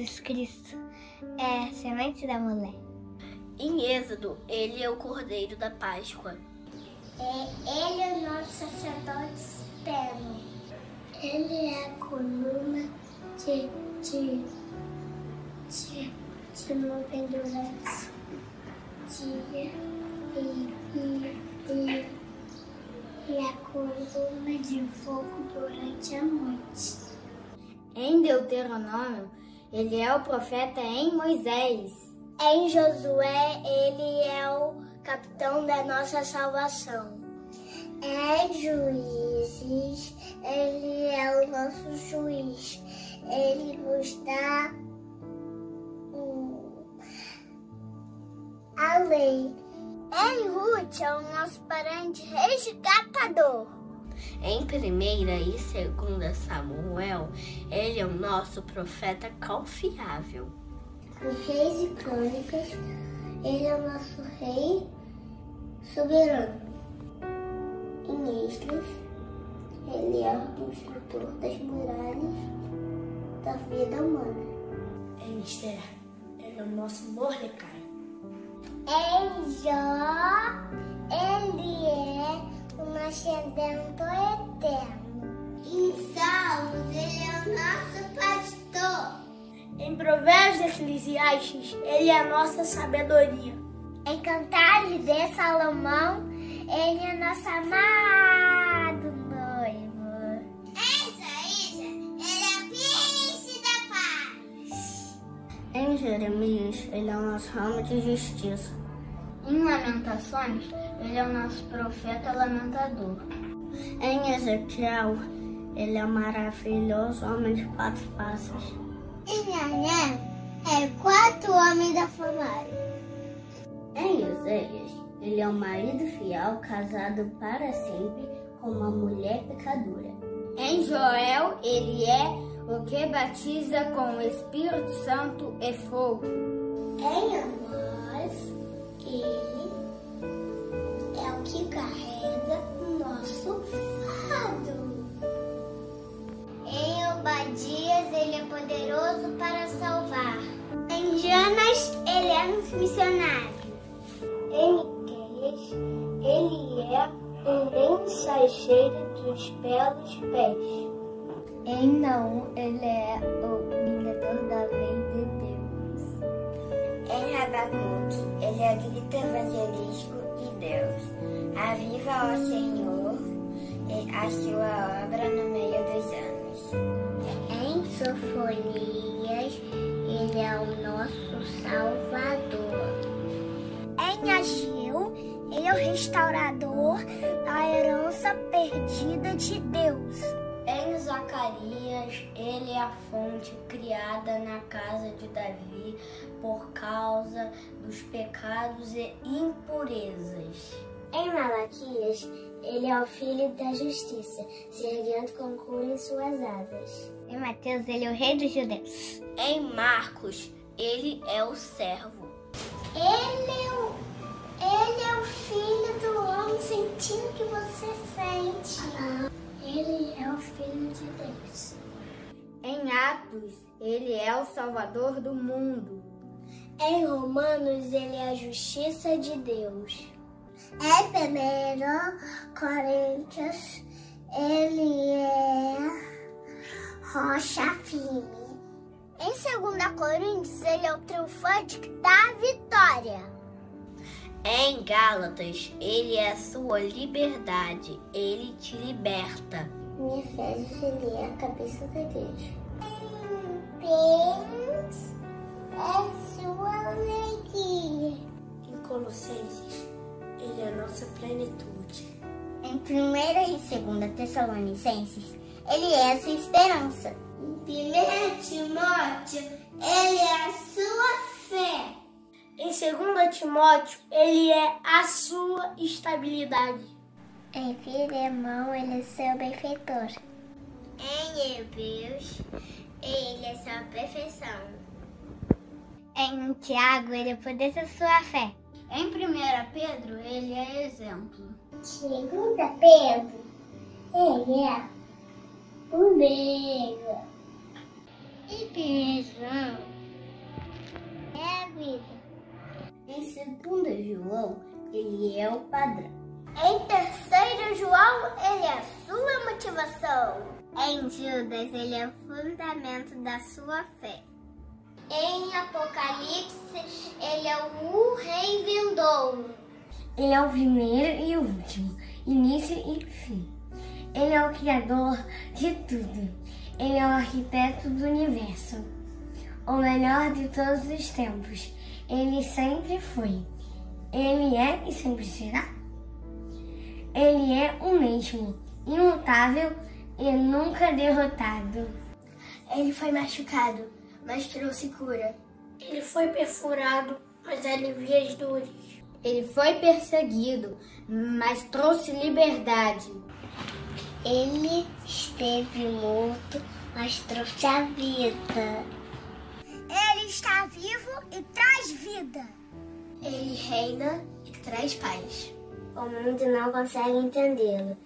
Jesus Cristo é semente da mulher. Em Êxodo, ele é o cordeiro da Páscoa. É, ele é o nosso sacerdote supremo. Ele é a coluna de, de, de, de nuvem durante dia e, e, e, e a coluna de fogo durante a noite. Em Deuteronômio, ele é o profeta em Moisés. Em Josué, ele é o capitão da nossa salvação. Em Juízes, ele é o nosso juiz. Ele nos dá a lei. Em Ruth, é o nosso parente resgatador. Em primeira e segunda Samuel, ele é o nosso profeta confiável. Em Reis e Crônicas, ele é o nosso rei soberano. Em Esdras, ele é o construtor das muralhas da vida humana. Em Esther, ele é o nosso Mordecai. Em Jó, ele é o redentor eterno. Em Salmos, ele é o nosso pastor. Em Provérbios Eclesiastes, ele é a nossa sabedoria. Em Cantares de Salomão, ele é nosso amado noivo. Em Isaías, ele é o príncipe da paz. Em Jeremias, ele é o nosso ramo de justiça. Em Lamentações, ele é o nosso profeta lamentador. Em Ezequiel, ele é o maravilhoso homem de quatro faces. Em Ané, é quatro homens da família. Em Isaías, ele é o marido fiel casado para sempre com uma mulher pecadora. Em Joel, ele é o que batiza com o Espírito Santo e fogo. Em ele é o que carrega o nosso fardo. Em Obadias, ele é poderoso para salvar. Em Jonas, ele é um missionário. Em Miqueias, ele é um mensageiro dos belos pés. Em Naum, ele é o vingador da lei de Deus. Ele é o evangelístico de Deus. Aviva, ó Senhor, a sua obra no meio dos anos. Em Sofonias, ele é o nosso Salvador. Em Ageu, ele é o restaurador da herança perdida de Deus. Em Zacarias, ele é a fonte criada na casa de Davi por causa dos pecados e impurezas. Em Malaquias, ele é o filho da justiça, se erguendo com cura em suas asas. Em Mateus, ele é o rei dos judeus. Em Marcos, ele é o servo. Ele é o, ele é o filho do homem sentindo o que você sente. Ele é o filho de Deus. Em Atos, ele é o salvador do mundo. Em Romanos, ele é a justiça de Deus. Em primeiro Coríntios, ele é rocha firme. Em 2 Coríntios, ele é o triunfante da vitória. Em Gálatas, ele é a sua liberdade, ele te liberta. Em Efésios, ele é a cabeça da igreja. Em Bens, é sua alegria. Em Colossenses, ele é a nossa plenitude. Em 1 e 2 Tessalonicenses, ele é a sua esperança. Em 1 Timóteo, ele é a sua fé. Em 2 Timóteo, ele é a sua estabilidade. Em Filemão, ele é seu benfeitor. Em Hebreus, ele é sua perfeição. Em Tiago, ele é o poder da sua fé. Em 1 Pedro, ele é exemplo. Segunda Pedro, ele é o meio. Inspiração é segundo João, ele é o padrão. Em terceiro João, ele é a sua motivação. Em Judas, ele é o fundamento da sua fé. Em Apocalipse, ele é o rei vindouro. Ele é o primeiro e o último, início e fim. Ele é o criador de tudo. Ele é o arquiteto do universo. O melhor de todos os tempos. Ele sempre foi. Ele é e sempre será. Ele é o mesmo, imutável e nunca derrotado. Ele foi machucado, mas trouxe cura. Ele foi perfurado, mas alivia as dores. Ele foi perseguido, mas trouxe liberdade. Ele esteve morto, mas trouxe a vida. Vivo e traz vida. Ele reina e traz paz. O mundo não consegue entendê-lo.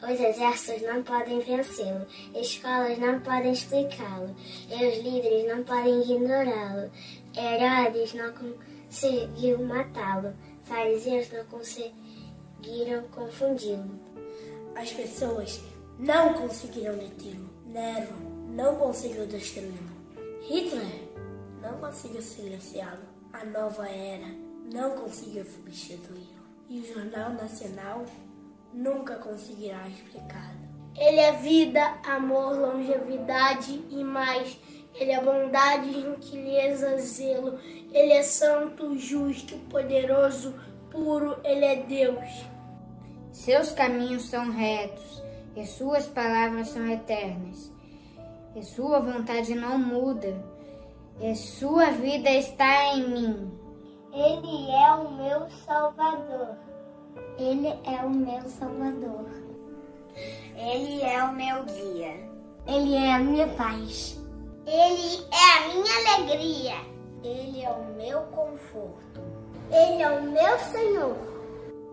Os exércitos não podem vencê-lo, escolas não podem explicá-lo, e os líderes não podem ignorá-lo. Herodes não conseguiu matá-lo, fariseus não conseguiram confundi-lo. As pessoas não conseguiram detê-lo. Nero não conseguiu destruí-lo. Hitler não conseguiu silenciá-lo. A nova era não conseguiu substituí-lo. E o Jornal Nacional nunca conseguirá explicá-lo. Ele é vida, amor, longevidade e mais. Ele é bondade, gentileza, zelo. Ele é santo, justo, poderoso, puro. Ele é Deus. Seus caminhos são retos e suas palavras são eternas. E sua vontade não muda. E sua vida está em mim. Ele é o meu Salvador. Ele é o meu Salvador. Ele é o meu guia. Ele é a minha paz. Ele é a minha alegria. Ele é o meu conforto. Ele é o meu Senhor.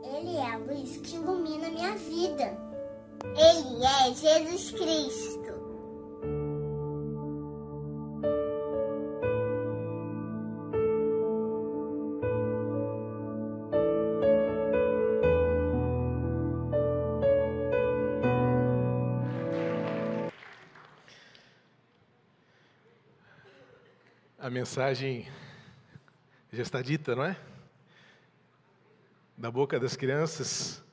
Ele é a luz que ilumina minha vida. Ele é Jesus Cristo. Mensagem já está dita, não é? Da boca das crianças,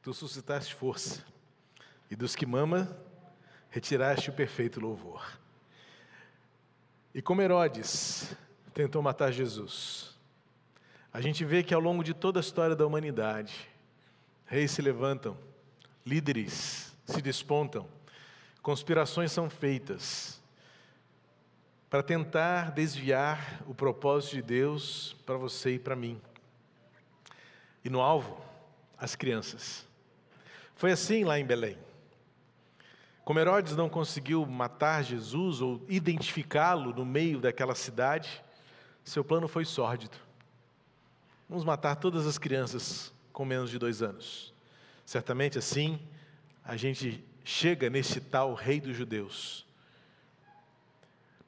tu suscitaste força, e dos que mama, retiraste o perfeito louvor. E como Herodes tentou matar Jesus, a gente vê que ao longo de toda a história da humanidade, reis se levantam, líderes se despontam, conspirações são feitas, para tentar desviar o propósito de Deus para você e para mim. E no alvo, as crianças. Foi assim lá em Belém. Como Herodes não conseguiu matar Jesus ou identificá-lo no meio daquela cidade, seu plano foi sórdido. Vamos matar todas as crianças com menos de dois anos. Certamente assim, a gente chega nesse tal rei dos judeus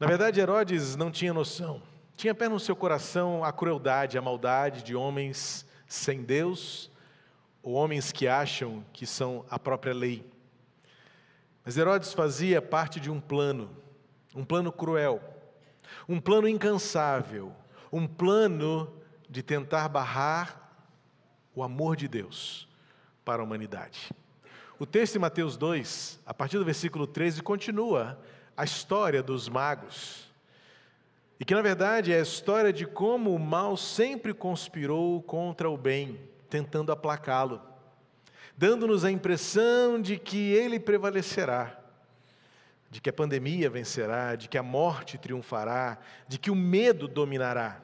na verdade, Herodes não tinha noção. Tinha apenas no seu coração a crueldade, a maldade de homens sem Deus, ou homens que acham que são a própria lei. Mas Herodes fazia parte de um plano, um plano cruel, um plano incansável, um plano de tentar barrar o amor de Deus para a humanidade. O texto em Mateus 2, a partir do versículo 13, continua a história dos magos. E que, na verdade, é a história de como o mal sempre conspirou contra o bem, tentando aplacá-lo, dando-nos a impressão de que ele prevalecerá, de que a pandemia vencerá, de que a morte triunfará, de que o medo dominará.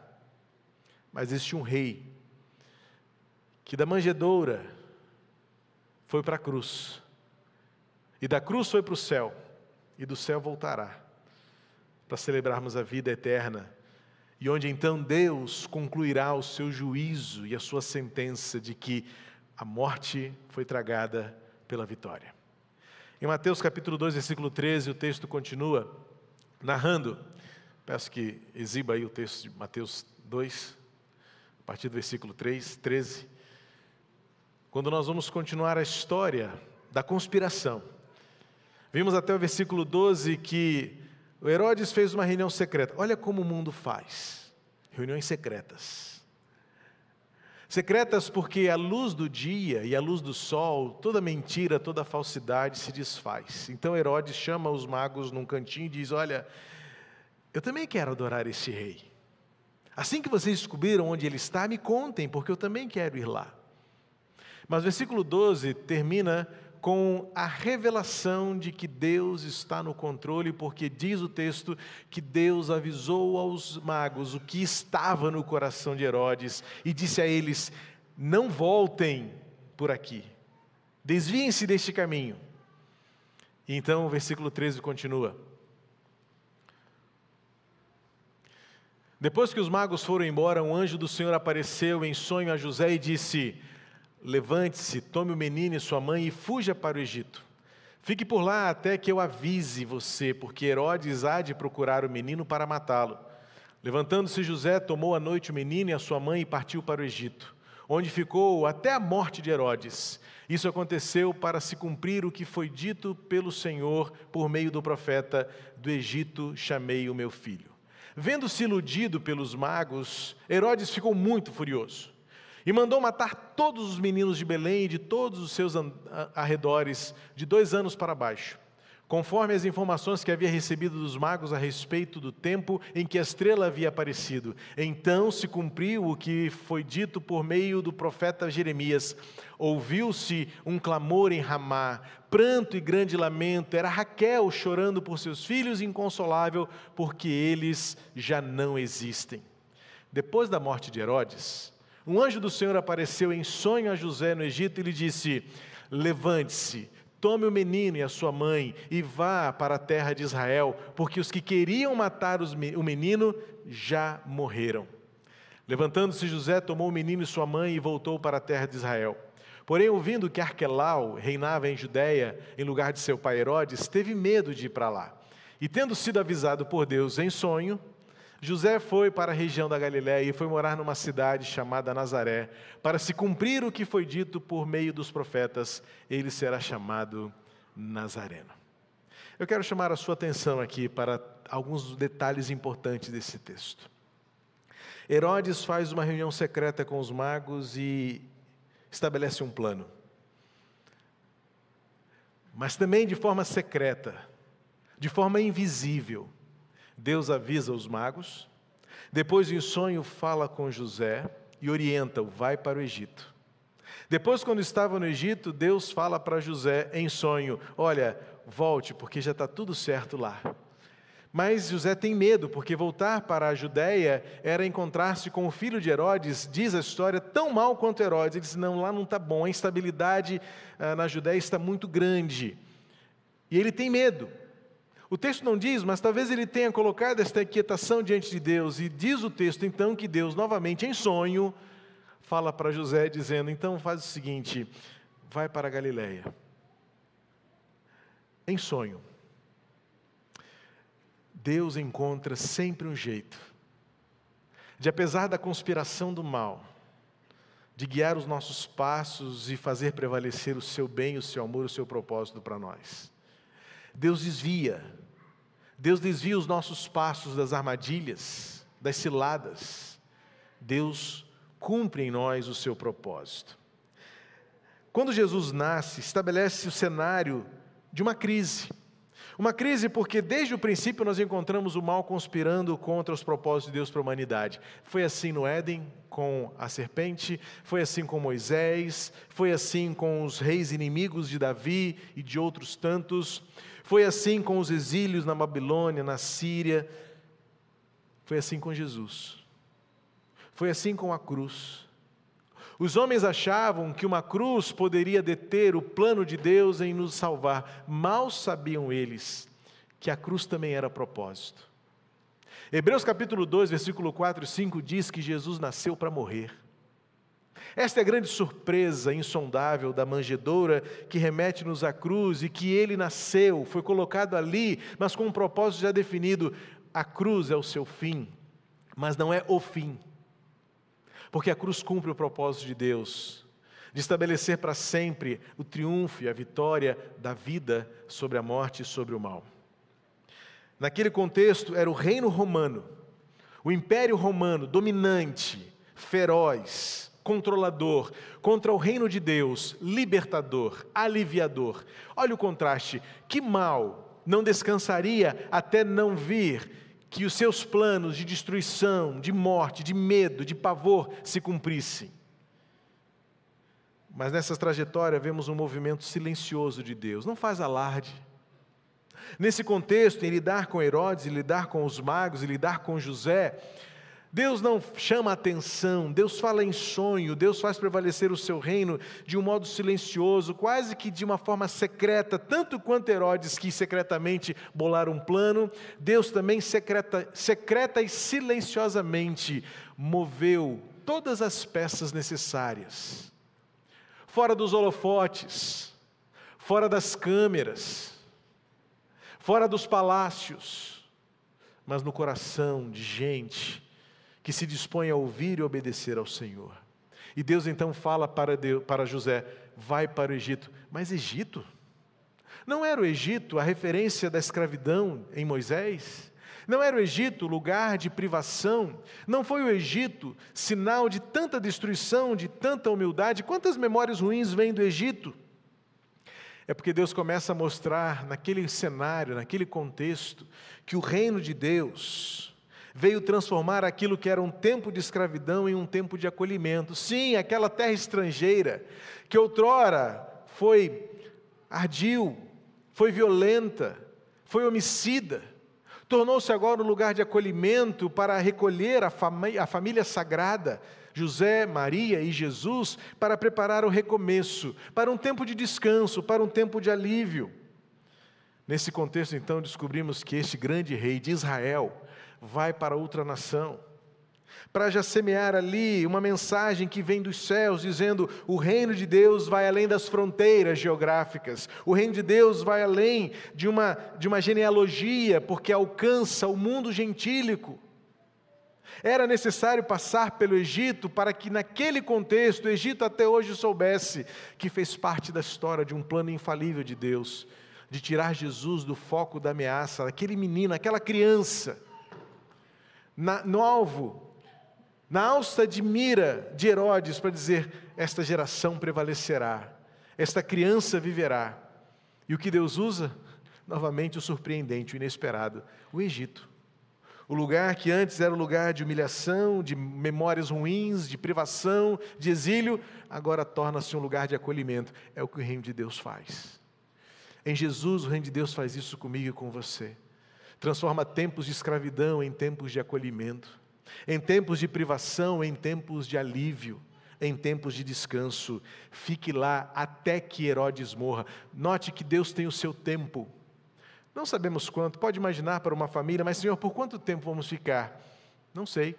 Mas existe um rei que da manjedoura foi para a cruz, e da cruz foi para o céu e do céu voltará, para celebrarmos a vida eterna, e onde então Deus concluirá o seu juízo e a sua sentença de que a morte foi tragada pela vitória. Em Mateus capítulo 2, versículo 13, o texto continua: narrando. Peço que exiba aí o texto de Mateus 2, a partir do versículo 3, 13. Quando nós vamos continuar a história da conspiração. Vimos até o versículo 12 que o Herodes fez uma reunião secreta. Olha como o mundo faz: reuniões secretas. Secretas porque a luz do dia e a luz do sol, toda mentira, toda falsidade se desfaz. Então Herodes chama os magos num cantinho e diz: Olha, eu também quero adorar esse rei. Assim que vocês descobriram onde ele está, me contem, porque eu também quero ir lá. Mas o versículo 12 termina com a revelação de que Deus está no controle, porque diz o texto que Deus avisou aos magos o que estava no coração de Herodes e disse a eles: Não voltem por aqui, desviem-se deste caminho. E então o versículo 13 continua. Depois que os magos foram embora, um anjo do Senhor apareceu em sonho a José e disse: Levante-se, tome o menino e sua mãe e fuja para o Egito. Fique por lá até que eu avise você, porque Herodes há de procurar o menino para matá-lo. Levantando-se José, tomou à noite o menino e a sua mãe e partiu para o Egito, onde ficou até a morte de Herodes. Isso aconteceu para se cumprir o que foi dito pelo Senhor por meio do profeta: Do Egito chamei o meu filho. Vendo-se iludido pelos magos, Herodes ficou muito furioso e mandou matar todos os meninos de Belém e de todos os seus arredores, de dois anos para baixo, conforme as informações que havia recebido dos magos a respeito do tempo em que a estrela havia aparecido. Então se cumpriu o que foi dito por meio do profeta Jeremias. Ouviu-se um clamor em Ramá, pranto e grande lamento. Era Raquel chorando por seus filhos, inconsolável, porque eles já não existem. Depois da morte de Herodes, um anjo do Senhor apareceu em sonho a José no Egito e lhe disse: Levante-se, tome o menino e a sua mãe e vá para a terra de Israel, porque os que queriam matar o menino já morreram. Levantando-se José, tomou o menino e sua mãe e voltou para a terra de Israel. Porém, ouvindo que Arquelau reinava em Judéia, em lugar de seu pai Herodes, teve medo de ir para lá. E tendo sido avisado por Deus em sonho, José foi para a região da Galiléia e foi morar numa cidade chamada Nazaré, para se cumprir o que foi dito por meio dos profetas, ele será chamado Nazareno. Eu quero chamar a sua atenção aqui para alguns detalhes importantes desse texto. Herodes faz uma reunião secreta com os magos e estabelece um plano. Mas também de forma secreta, de forma invisível. Deus avisa os magos, depois, em sonho, fala com José e orienta-o: vai para o Egito. Depois, quando estava no Egito, Deus fala para José em sonho: olha, volte, porque já está tudo certo lá. Mas José tem medo, porque voltar para a Judéia era encontrar-se com o filho de Herodes, diz a história, tão mal quanto Herodes. Ele diz: não, lá não está bom, a instabilidade ah, na Judéia está muito grande. E ele tem medo. O texto não diz, mas talvez ele tenha colocado esta inquietação diante de Deus, e diz o texto então que Deus, novamente em sonho, fala para José, dizendo: então faz o seguinte, vai para Galiléia. Em sonho. Deus encontra sempre um jeito de, apesar da conspiração do mal, de guiar os nossos passos e fazer prevalecer o seu bem, o seu amor, o seu propósito para nós. Deus desvia. Deus desvia os nossos passos das armadilhas, das ciladas. Deus cumpre em nós o seu propósito. Quando Jesus nasce, estabelece o cenário de uma crise. Uma crise porque desde o princípio nós encontramos o mal conspirando contra os propósitos de Deus para a humanidade. Foi assim no Éden com a serpente, foi assim com Moisés, foi assim com os reis inimigos de Davi e de outros tantos. Foi assim com os exílios na Babilônia, na Síria. Foi assim com Jesus. Foi assim com a cruz. Os homens achavam que uma cruz poderia deter o plano de Deus em nos salvar. Mal sabiam eles que a cruz também era propósito. Hebreus capítulo 2, versículo 4 e 5 diz que Jesus nasceu para morrer. Esta é a grande surpresa insondável da manjedoura que remete-nos à cruz e que ele nasceu, foi colocado ali, mas com um propósito já definido. A cruz é o seu fim, mas não é o fim. Porque a cruz cumpre o propósito de Deus de estabelecer para sempre o triunfo e a vitória da vida sobre a morte e sobre o mal. Naquele contexto, era o reino romano, o império romano dominante, feroz, controlador, contra o reino de Deus, libertador, aliviador. Olha o contraste: que mal não descansaria até não vir que os seus planos de destruição, de morte, de medo, de pavor se cumprissem. Mas nessa trajetória vemos um movimento silencioso de Deus, não faz alarde. Nesse contexto, em lidar com Herodes, em lidar com os magos, em lidar com José, Deus não chama atenção, Deus fala em sonho, Deus faz prevalecer o seu reino de um modo silencioso, quase que de uma forma secreta, tanto quanto Herodes quis secretamente bolar um plano, Deus também secreta, secreta e silenciosamente moveu todas as peças necessárias. Fora dos holofotes, fora das câmeras, fora dos palácios, mas no coração de gente que se dispõe a ouvir e obedecer ao Senhor. E Deus então fala para, Deus, para José: vai para o Egito. Mas Egito? Não era o Egito a referência da escravidão em Moisés? Não era o Egito lugar de privação? Não foi o Egito sinal de tanta destruição, de tanta humildade? Quantas memórias ruins vêm do Egito? É porque Deus começa a mostrar naquele cenário, naquele contexto, que o reino de Deus veio transformar aquilo que era um tempo de escravidão em um tempo de acolhimento. Sim, aquela terra estrangeira, que outrora foi ardil, foi violenta, foi homicida Tornou-se agora um lugar de acolhimento para recolher a, família, a família sagrada, José, Maria e Jesus, para preparar o recomeço, para um tempo de descanso, para um tempo de alívio. Nesse contexto, então, descobrimos que este grande rei de Israel vai para outra nação para já semear ali uma mensagem que vem dos céus, dizendo: o reino de Deus vai além das fronteiras geográficas, o reino de Deus vai além de uma, de uma genealogia, porque alcança o mundo gentílico. Era necessário passar pelo Egito para que, naquele contexto, o Egito até hoje soubesse que fez parte da história de um plano infalível de Deus, de tirar Jesus do foco da ameaça, aquele menino, aquela criança, na, no alvo na alça de mira de Herodes para dizer: esta geração prevalecerá, esta criança viverá. E o que Deus usa? Novamente o surpreendente, o inesperado: o Egito. O lugar que antes era um lugar de humilhação, de memórias ruins, de privação, de exílio, agora torna-se um lugar de acolhimento. É o que o reino de Deus faz. Em Jesus, o reino de Deus faz isso comigo e com você. Transforma tempos de escravidão em tempos de acolhimento em tempos de privação, em tempos de alívio, em tempos de descanso. Fique lá até que Herodes morra. Note que Deus tem o seu tempo. Não sabemos quanto, pode imaginar para uma família, mas Senhor, por quanto tempo vamos ficar? Não sei.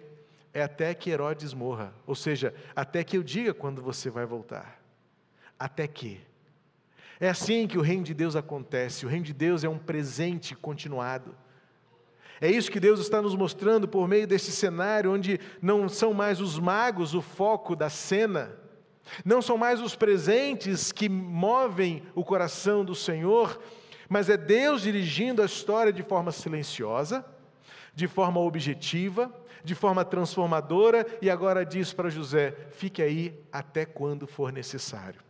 É até que Herodes morra, ou seja, até que eu diga quando você vai voltar. Até que. É assim que o reino de Deus acontece. O reino de Deus é um presente continuado. É isso que Deus está nos mostrando por meio desse cenário, onde não são mais os magos o foco da cena, não são mais os presentes que movem o coração do Senhor, mas é Deus dirigindo a história de forma silenciosa, de forma objetiva, de forma transformadora, e agora diz para José: fique aí até quando for necessário.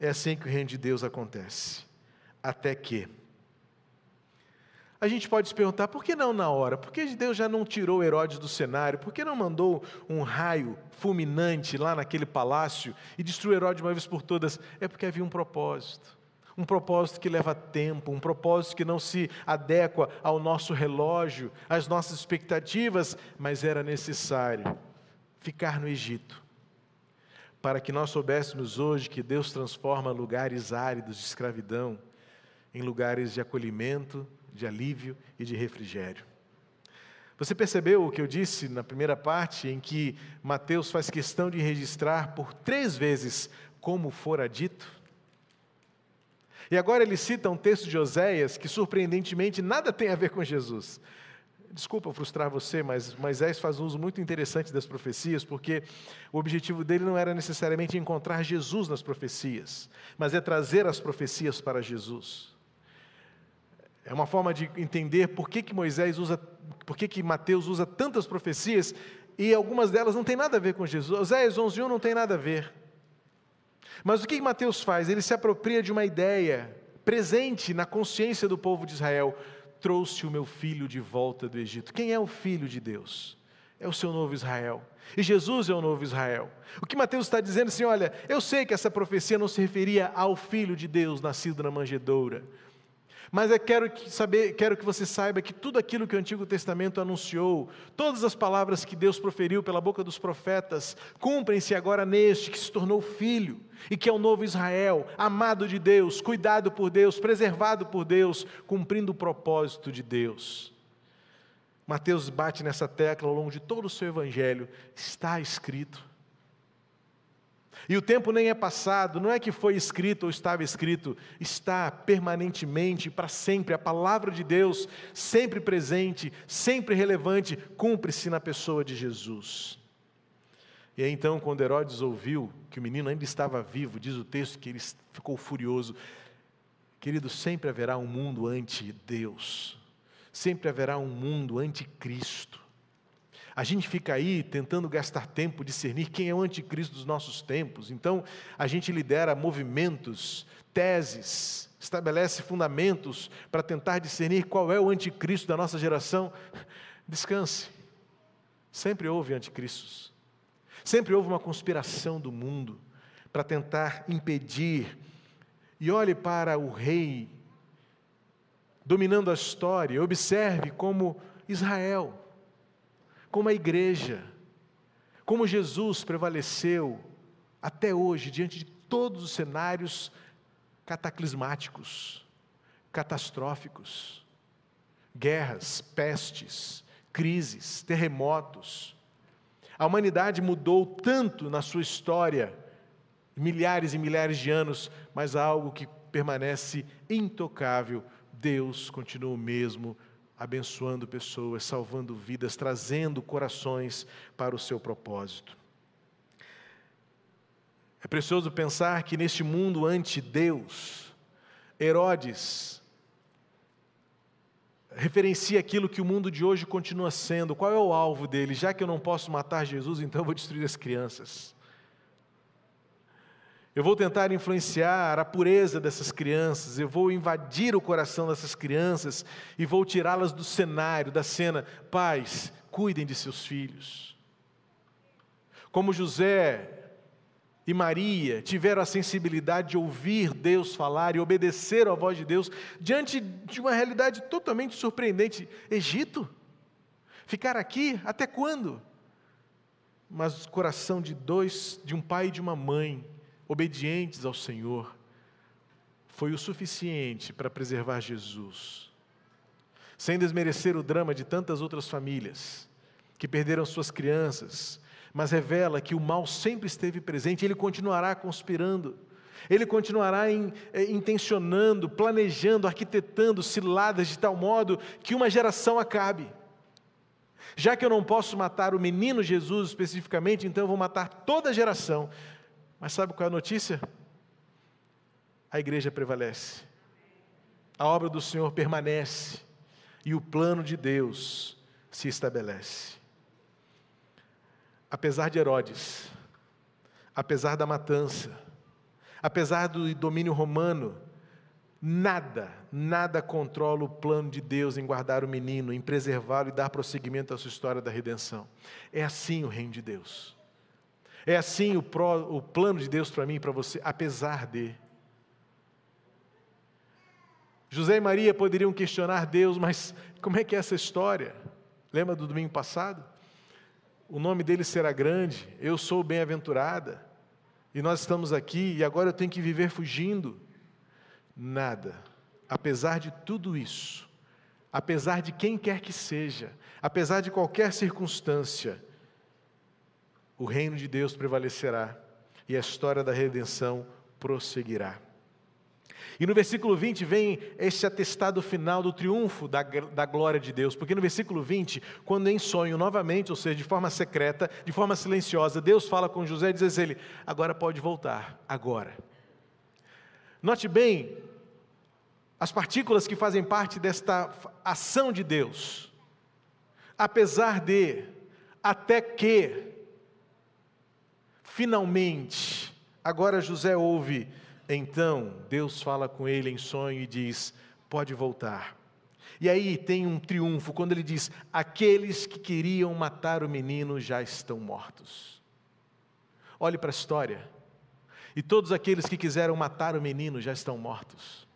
É assim que o reino de Deus acontece. Até que. A gente pode se perguntar, por que não na hora? Por que Deus já não tirou Herodes do cenário? Por que não mandou um raio fulminante lá naquele palácio e destruiu Herodes de uma vez por todas? É porque havia um propósito. Um propósito que leva tempo, um propósito que não se adequa ao nosso relógio, às nossas expectativas, mas era necessário ficar no Egito, para que nós soubéssemos hoje que Deus transforma lugares áridos de escravidão em lugares de acolhimento, de alívio e de refrigério. Você percebeu o que eu disse na primeira parte, em que Mateus faz questão de registrar por três vezes como fora dito? E agora ele cita um texto de Oséias que, surpreendentemente, nada tem a ver com Jesus. Desculpa frustrar você, mas Moisés faz um uso muito interessante das profecias, porque o objetivo dele não era necessariamente encontrar Jesus nas profecias, mas é trazer as profecias para Jesus. É uma forma de entender por que, que Moisés usa, por que, que Mateus usa tantas profecias e algumas delas não têm nada a ver com Jesus. Oséias 11.1 não tem nada a ver. Mas o que Mateus faz? Ele se apropria de uma ideia presente na consciência do povo de Israel. Trouxe o meu filho de volta do Egito. Quem é o filho de Deus? É o seu novo Israel. E Jesus é o novo Israel. O que Mateus está dizendo é assim: olha, eu sei que essa profecia não se referia ao filho de Deus nascido na manjedoura. Mas eu quero que, saber, quero que você saiba que tudo aquilo que o Antigo Testamento anunciou, todas as palavras que Deus proferiu pela boca dos profetas, cumprem-se agora neste que se tornou filho e que é o novo Israel, amado de Deus, cuidado por Deus, preservado por Deus, cumprindo o propósito de Deus. Mateus bate nessa tecla ao longo de todo o seu evangelho, está escrito. E o tempo nem é passado, não é que foi escrito ou estava escrito, está permanentemente, para sempre. A palavra de Deus, sempre presente, sempre relevante, cumpre-se na pessoa de Jesus. E aí, então, quando Herodes ouviu que o menino ainda estava vivo, diz o texto que ele ficou furioso. Querido, sempre haverá um mundo anti-Deus, sempre haverá um mundo anti-Cristo. A gente fica aí tentando gastar tempo, discernir quem é o anticristo dos nossos tempos. Então, a gente lidera movimentos, teses, estabelece fundamentos para tentar discernir qual é o anticristo da nossa geração. Descanse. Sempre houve anticristos. Sempre houve uma conspiração do mundo para tentar impedir. E olhe para o rei dominando a história, observe como Israel como a igreja, como Jesus prevaleceu até hoje diante de todos os cenários cataclismáticos, catastróficos, guerras, pestes, crises, terremotos. A humanidade mudou tanto na sua história, milhares e milhares de anos, mas há algo que permanece intocável. Deus continua o mesmo abençoando pessoas, salvando vidas, trazendo corações para o seu propósito. É precioso pensar que neste mundo ante-Deus, Herodes referencia aquilo que o mundo de hoje continua sendo. Qual é o alvo dele? Já que eu não posso matar Jesus, então eu vou destruir as crianças. Eu vou tentar influenciar a pureza dessas crianças, eu vou invadir o coração dessas crianças e vou tirá-las do cenário, da cena. Pais, cuidem de seus filhos. Como José e Maria tiveram a sensibilidade de ouvir Deus falar e obedecer à voz de Deus diante de uma realidade totalmente surpreendente. Egito? Ficar aqui até quando? Mas o coração de dois, de um pai e de uma mãe, obedientes ao Senhor, foi o suficiente para preservar Jesus. Sem desmerecer o drama de tantas outras famílias que perderam suas crianças, mas revela que o mal sempre esteve presente, ele continuará conspirando. Ele continuará in, eh, intencionando, planejando, arquitetando ciladas de tal modo que uma geração acabe. Já que eu não posso matar o menino Jesus especificamente, então eu vou matar toda a geração, mas sabe qual é a notícia? A igreja prevalece, a obra do Senhor permanece e o plano de Deus se estabelece. Apesar de Herodes, apesar da matança, apesar do domínio romano, nada, nada controla o plano de Deus em guardar o menino, em preservá-lo e dar prosseguimento à sua história da redenção. É assim o reino de Deus. É assim o, o plano de Deus para mim e para você, apesar de. José e Maria poderiam questionar Deus, mas como é que é essa história? Lembra do domingo passado? O nome dele será grande, eu sou bem-aventurada, e nós estamos aqui e agora eu tenho que viver fugindo. Nada, apesar de tudo isso, apesar de quem quer que seja, apesar de qualquer circunstância, o reino de Deus prevalecerá e a história da redenção prosseguirá. E no versículo 20 vem esse atestado final do triunfo da, da glória de Deus, porque no versículo 20, quando em sonho novamente, ou seja, de forma secreta, de forma silenciosa, Deus fala com José e diz a ele: agora pode voltar, agora. Note bem as partículas que fazem parte desta ação de Deus. Apesar de, até que, finalmente, agora José ouve então Deus fala com ele em sonho e diz: pode voltar. E aí tem um triunfo quando ele diz: aqueles que queriam matar o menino já estão mortos. Olhe para a história. E todos aqueles que quiseram matar o menino já estão mortos.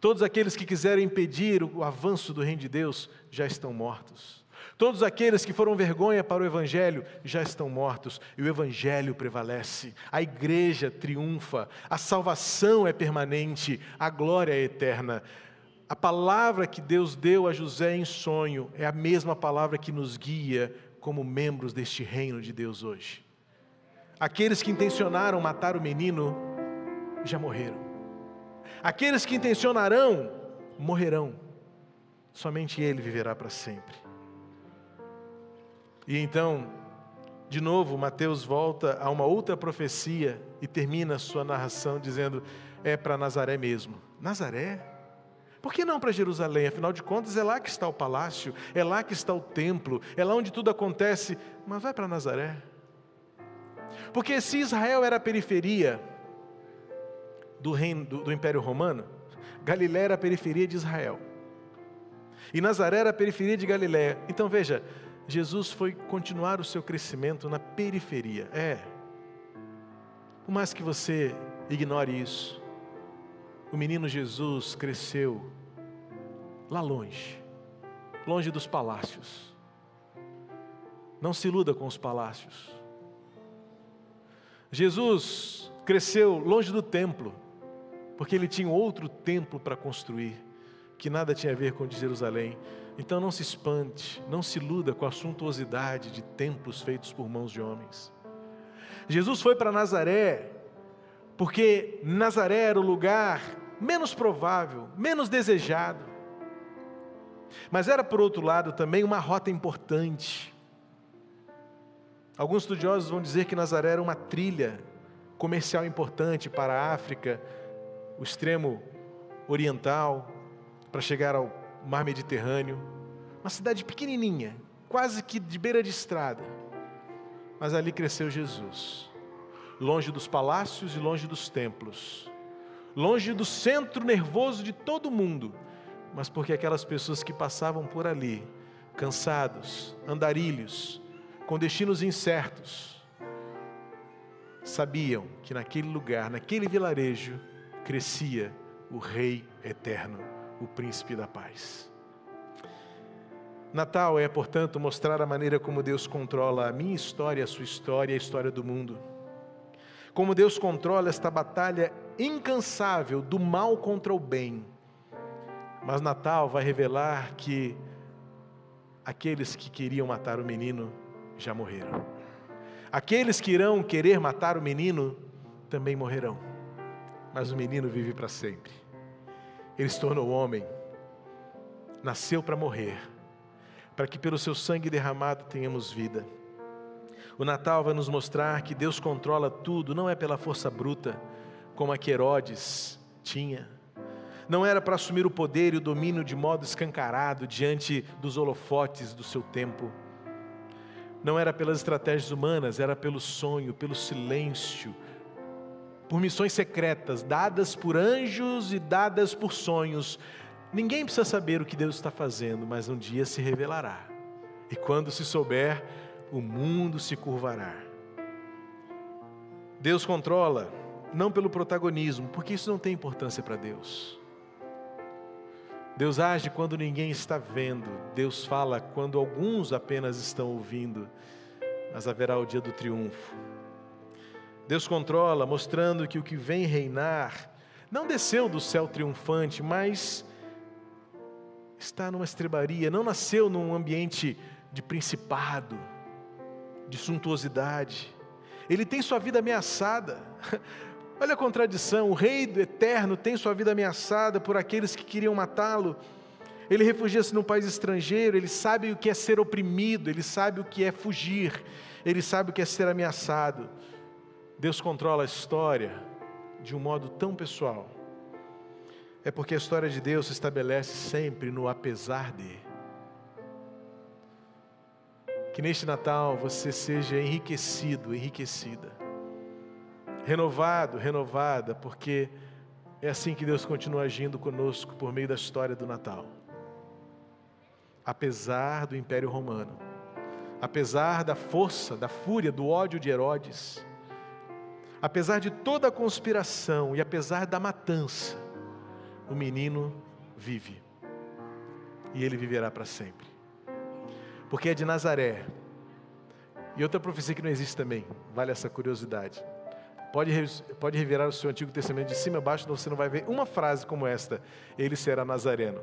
Todos aqueles que quiseram impedir o avanço do reino de Deus já estão mortos. Todos aqueles que foram vergonha para o Evangelho já estão mortos e o Evangelho prevalece. A igreja triunfa, a salvação é permanente, a glória é eterna. A palavra que Deus deu a José em sonho é a mesma palavra que nos guia como membros deste reino de Deus hoje. Aqueles que intencionaram matar o menino já morreram. Aqueles que intencionarão morrerão. Somente ele viverá para sempre. E então, de novo, Mateus volta a uma outra profecia e termina sua narração dizendo: é para Nazaré mesmo. Nazaré? Por que não para Jerusalém? Afinal de contas, é lá que está o palácio, é lá que está o templo, é lá onde tudo acontece. Mas vai para Nazaré. Porque se Israel era a periferia do reino do, do Império Romano, Galiléia era a periferia de Israel. E Nazaré era a periferia de Galiléia. Então veja, Jesus foi continuar o seu crescimento na periferia. É. Por mais que você ignore isso, o menino Jesus cresceu lá longe, longe dos palácios. Não se iluda com os palácios. Jesus cresceu longe do templo, porque ele tinha outro templo para construir, que nada tinha a ver com Jerusalém. Então não se espante, não se iluda com a suntuosidade de templos feitos por mãos de homens. Jesus foi para Nazaré, porque Nazaré era o lugar menos provável, menos desejado. Mas era, por outro lado, também uma rota importante. Alguns estudiosos vão dizer que Nazaré era uma trilha comercial importante para a África, o extremo oriental, para chegar ao mar Mediterrâneo, uma cidade pequenininha, quase que de beira de estrada. Mas ali cresceu Jesus, longe dos palácios e longe dos templos, longe do centro nervoso de todo mundo, mas porque aquelas pessoas que passavam por ali, cansados, andarilhos, com destinos incertos, sabiam que naquele lugar, naquele vilarejo, crescia o Rei eterno o príncipe da paz. Natal é, portanto, mostrar a maneira como Deus controla a minha história, a sua história a história do mundo. Como Deus controla esta batalha incansável do mal contra o bem. Mas Natal vai revelar que aqueles que queriam matar o menino já morreram. Aqueles que irão querer matar o menino também morrerão. Mas o menino vive para sempre. Ele se tornou homem, nasceu para morrer, para que pelo seu sangue derramado tenhamos vida. O Natal vai nos mostrar que Deus controla tudo, não é pela força bruta, como a que Herodes tinha. Não era para assumir o poder e o domínio de modo escancarado diante dos holofotes do seu tempo. Não era pelas estratégias humanas, era pelo sonho, pelo silêncio, por missões secretas, dadas por anjos e dadas por sonhos. Ninguém precisa saber o que Deus está fazendo, mas um dia se revelará. E quando se souber, o mundo se curvará. Deus controla, não pelo protagonismo, porque isso não tem importância para Deus. Deus age quando ninguém está vendo, Deus fala quando alguns apenas estão ouvindo, mas haverá o dia do triunfo. Deus controla, mostrando que o que vem reinar não desceu do céu triunfante, mas está numa estrebaria, não nasceu num ambiente de principado, de suntuosidade. Ele tem sua vida ameaçada. Olha a contradição: o Rei do Eterno tem sua vida ameaçada por aqueles que queriam matá-lo. Ele refugia-se num país estrangeiro, ele sabe o que é ser oprimido, ele sabe o que é fugir, ele sabe o que é ser ameaçado. Deus controla a história de um modo tão pessoal. É porque a história de Deus se estabelece sempre no apesar de. Que neste Natal você seja enriquecido, enriquecida, renovado, renovada, porque é assim que Deus continua agindo conosco por meio da história do Natal. Apesar do Império Romano, apesar da força, da fúria, do ódio de Herodes, apesar de toda a conspiração e apesar da matança, o menino vive. E ele viverá para sempre. Porque é de Nazaré. E outra profecia que não existe também, vale essa curiosidade. Pode, pode revirar o seu Antigo Testamento de cima a baixo, você não vai ver uma frase como esta: Ele será nazareno.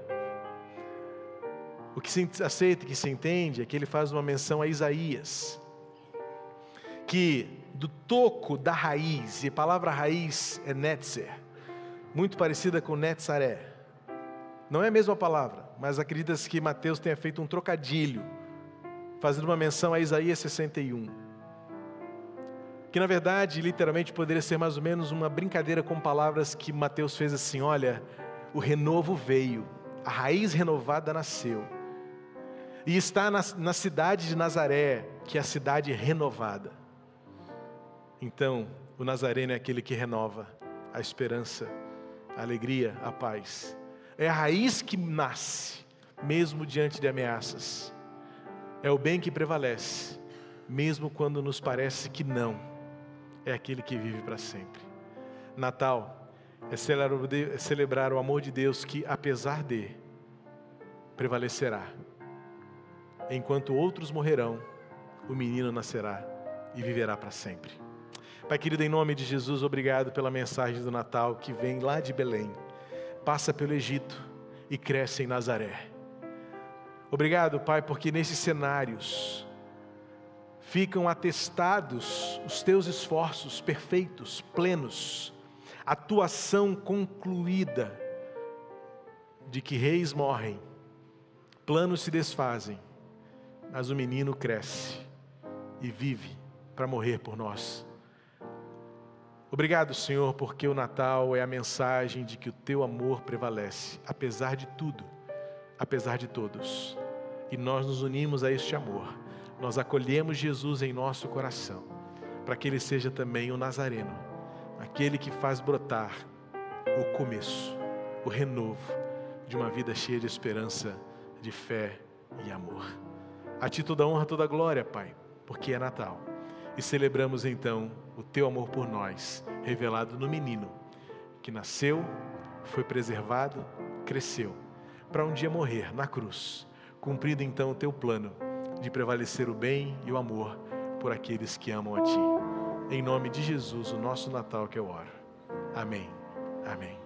O que se aceita, que se entende, é que ele faz uma menção a Isaías, que do toco da raiz, e a palavra raiz é netzer, muito parecida com netzaré. Não é a mesma palavra, mas acredita-se que Mateus tenha feito um trocadilho, fazendo uma menção a Isaías 61. Que na verdade, literalmente, poderia ser mais ou menos uma brincadeira com palavras que Mateus fez assim: olha, o renovo veio, a raiz renovada nasceu. E está na, na cidade de Nazaré, que é a cidade renovada. Então, o Nazareno é aquele que renova a esperança, a alegria, a paz. É a raiz que nasce, mesmo diante de ameaças. É o bem que prevalece, mesmo quando nos parece que não. É aquele que vive para sempre. Natal é celebrar o amor de Deus que, apesar de, prevalecerá. Enquanto outros morrerão, o menino nascerá e viverá para sempre. Pai querido, em nome de Jesus, obrigado pela mensagem do Natal que vem lá de Belém, passa pelo Egito e cresce em Nazaré. Obrigado, Pai, porque nesses cenários ficam atestados os teus esforços perfeitos, plenos, a tua ação concluída de que reis morrem, planos se desfazem, mas o menino cresce e vive para morrer por nós. Obrigado, Senhor, porque o Natal é a mensagem de que o teu amor prevalece, apesar de tudo, apesar de todos. E nós nos unimos a este amor. Nós acolhemos Jesus em nosso coração, para que ele seja também o Nazareno, aquele que faz brotar o começo, o renovo de uma vida cheia de esperança, de fé e amor. A ti toda honra, toda glória, Pai, porque é Natal. E celebramos então o teu amor por nós, revelado no menino, que nasceu, foi preservado, cresceu, para um dia morrer na cruz, cumprindo então o teu plano de prevalecer o bem e o amor por aqueles que amam a ti. Em nome de Jesus, o nosso Natal que eu oro. Amém. Amém.